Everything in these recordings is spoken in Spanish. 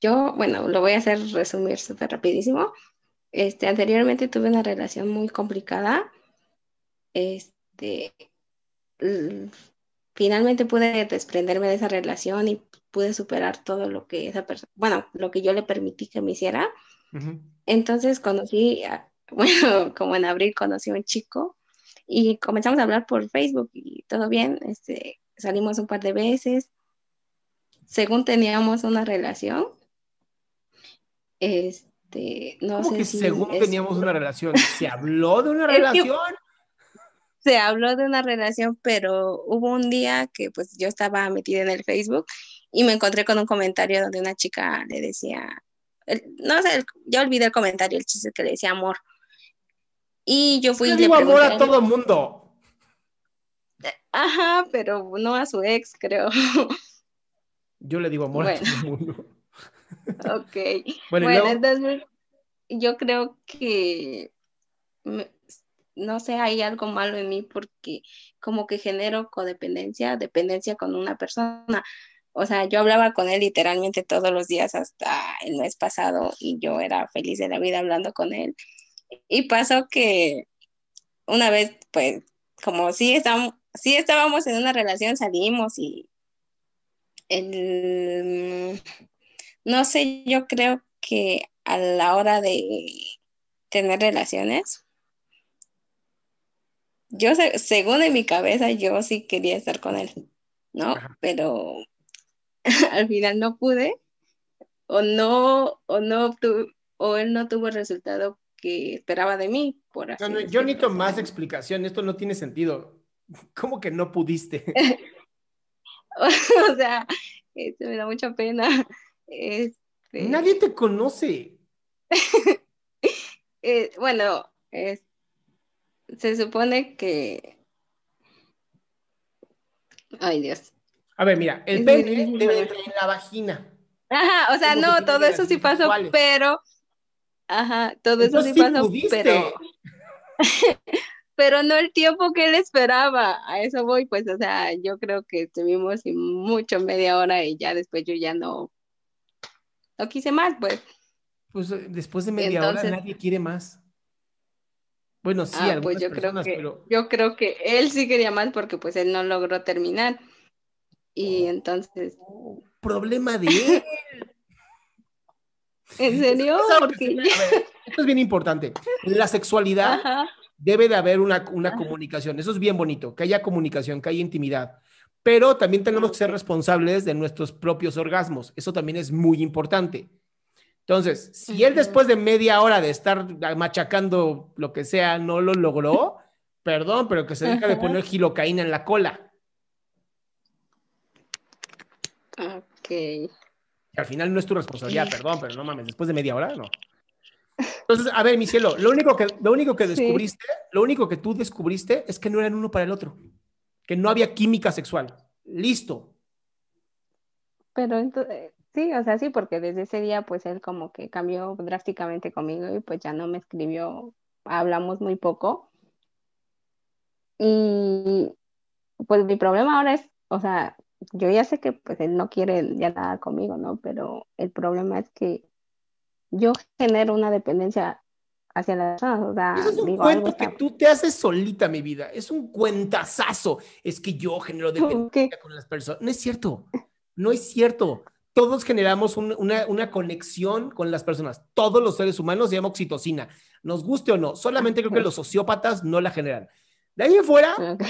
yo, bueno, lo voy a hacer resumir súper rapidísimo. Este, anteriormente tuve una relación muy complicada. Este, finalmente pude desprenderme de esa relación y pude superar todo lo que esa persona, bueno, lo que yo le permití que me hiciera. Entonces conocí, bueno, como en abril conocí a un chico y comenzamos a hablar por Facebook y todo bien, este, salimos un par de veces según teníamos una relación. Este, no ¿Cómo sé que si según es- teníamos una relación? ¿Se habló de una relación? se habló de una relación, pero hubo un día que pues yo estaba metida en el Facebook y me encontré con un comentario donde una chica le decía, el- no sé, el- ya olvidé el comentario, el chiste que le decía amor. Y yo fui Yo le digo amor a todo mundo. ajá, pero no a su ex, creo. Yo le digo amor a todo el mundo. Ok. Bueno, y Bueno, luego- entonces yo creo que, no sé, hay algo malo en mí porque como que genero codependencia, dependencia con una persona. O sea, yo hablaba con él literalmente todos los días hasta el mes pasado y yo era feliz de la vida hablando con él. Y pasó que una vez, pues, como sí estábamos, sí estábamos en una relación, salimos y el, no sé, yo creo que a la hora de tener relaciones, yo según en mi cabeza, yo sí quería estar con él, ¿no? Ajá. Pero al final no pude, o no, o no o él no tuvo el resultado que esperaba de mí, por así No, no, yo necesito más explicación. Esto no tiene sentido. ¿Cómo que no pudiste? o sea, este, me da mucha pena. Este, Nadie te conoce. eh, bueno, es- se supone que... Ay, Dios. A ver, mira, el pene debe de entrar en la vagina. Ajá, o sea, ¿Cómo se no, todo eso sí pasó, sexuales? pero... Ajá, todo eso sí sí pasó, pudiste. pero... pero no el tiempo que él esperaba. A eso voy, pues, o sea, yo creo que estuvimos mucho media hora y ya después yo ya no, no quise más, pues. Pues eh, después de media hora Entonces- nadie quiere más. Bueno, sí, Ah, pues yo creo que, pero yo creo que él sí quería más porque pues él no logró terminar. Y entonces, oh, problema de él. ¿en serio? Porque ver, esto es bien importante. La sexualidad Ajá. Debe de haber una, una comunicación. Eso es bien bonito, que haya comunicación, que haya intimidad. Pero también tenemos que ser responsables de nuestros propios orgasmos. Eso también es muy importante. Entonces, si él después de media hora de estar machacando lo que sea no lo logró, perdón, pero que se deja de poner gilocaína en la cola. Ok. al final no es tu responsabilidad, perdón, pero no mames, después de media hora, no. Entonces, a ver, mi cielo, lo único que, lo único que Sí. descubriste, lo único que tú descubriste es que no eran uno para el otro, que no había química sexual. Listo. Pero entonces, sí, o sea, sí, porque desde ese día pues él como que cambió drásticamente conmigo y pues ya no me escribió, hablamos muy poco. Y pues mi problema ahora es, o sea, yo ya sé que pues él no quiere ya nada conmigo, ¿no? Pero el problema es que yo genero una dependencia hacia las personas, o sea, Eso es un digo, algo cuento que está... tú te haces solita, mi vida. Es un cuentazazo. Es que yo genero dependencia ¿Qué? con las personas. No es cierto. No es cierto. Todos generamos un- una, una conexión con las personas. Todos los seres humanos se llama oxitocina. Nos guste o no. Solamente creo que los sociópatas no la generan. De ahí en fuera, Ok.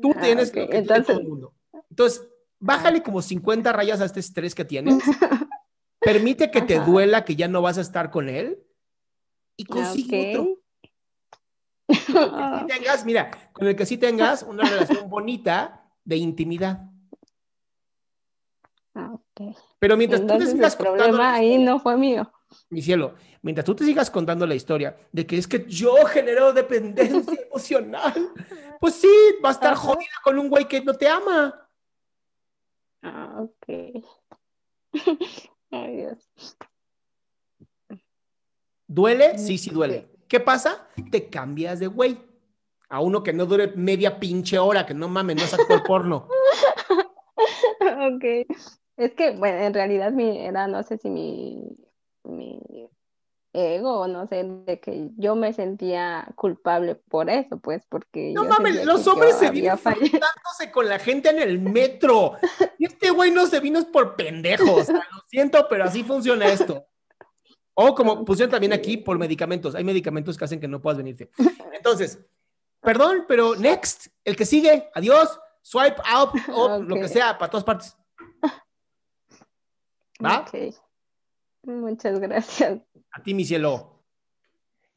tú Ah, tienes ok, lo que entonces- todo el mundo. Entonces, bájale como 50 rayas a este estrés que tienes. Permite que te Ajá. duela que ya no vas a estar con él y consigue Ok. otro. Sí tengas, mira, con el que sí tengas una relación bonita de intimidad. Ah, ok. Pero mientras tú te sigas el contando problema ahí no fue mío. mi cielo, mientras tú te sigas contando la historia de que es que yo genero dependencia emocional, pues sí, va a estar jodida con un güey que no te ama. Ah, ok. Ay, Dios. ¿Duele? Sí, sí duele. ¿Qué pasa? Te cambias de güey. A uno que no dure media pinche hora, que no mames, no es actor porno. ok. Es que, bueno, en realidad mi, era, no sé si mi, mi ego, no sé, de que yo me sentía culpable por eso, pues, porque... No mames, los hombres se vienen dándose con la gente en el metro. Y este güey no se vino por pendejos. Lo siento, pero así funciona esto. O como pusieron también aquí por medicamentos. Hay medicamentos que hacen que no puedas venirte. Entonces, perdón, pero next, el que sigue, adiós, swipe out, o lo que sea, para todas partes. ¿Va? Ok. Muchas gracias. A ti, mi cielo.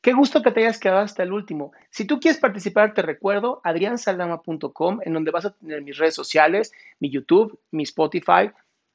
Qué gusto que te hayas quedado hasta el último. Si tú quieres participar, te recuerdo adriansaldama.com, en donde vas a tener mis redes sociales, mi YouTube, mi Spotify,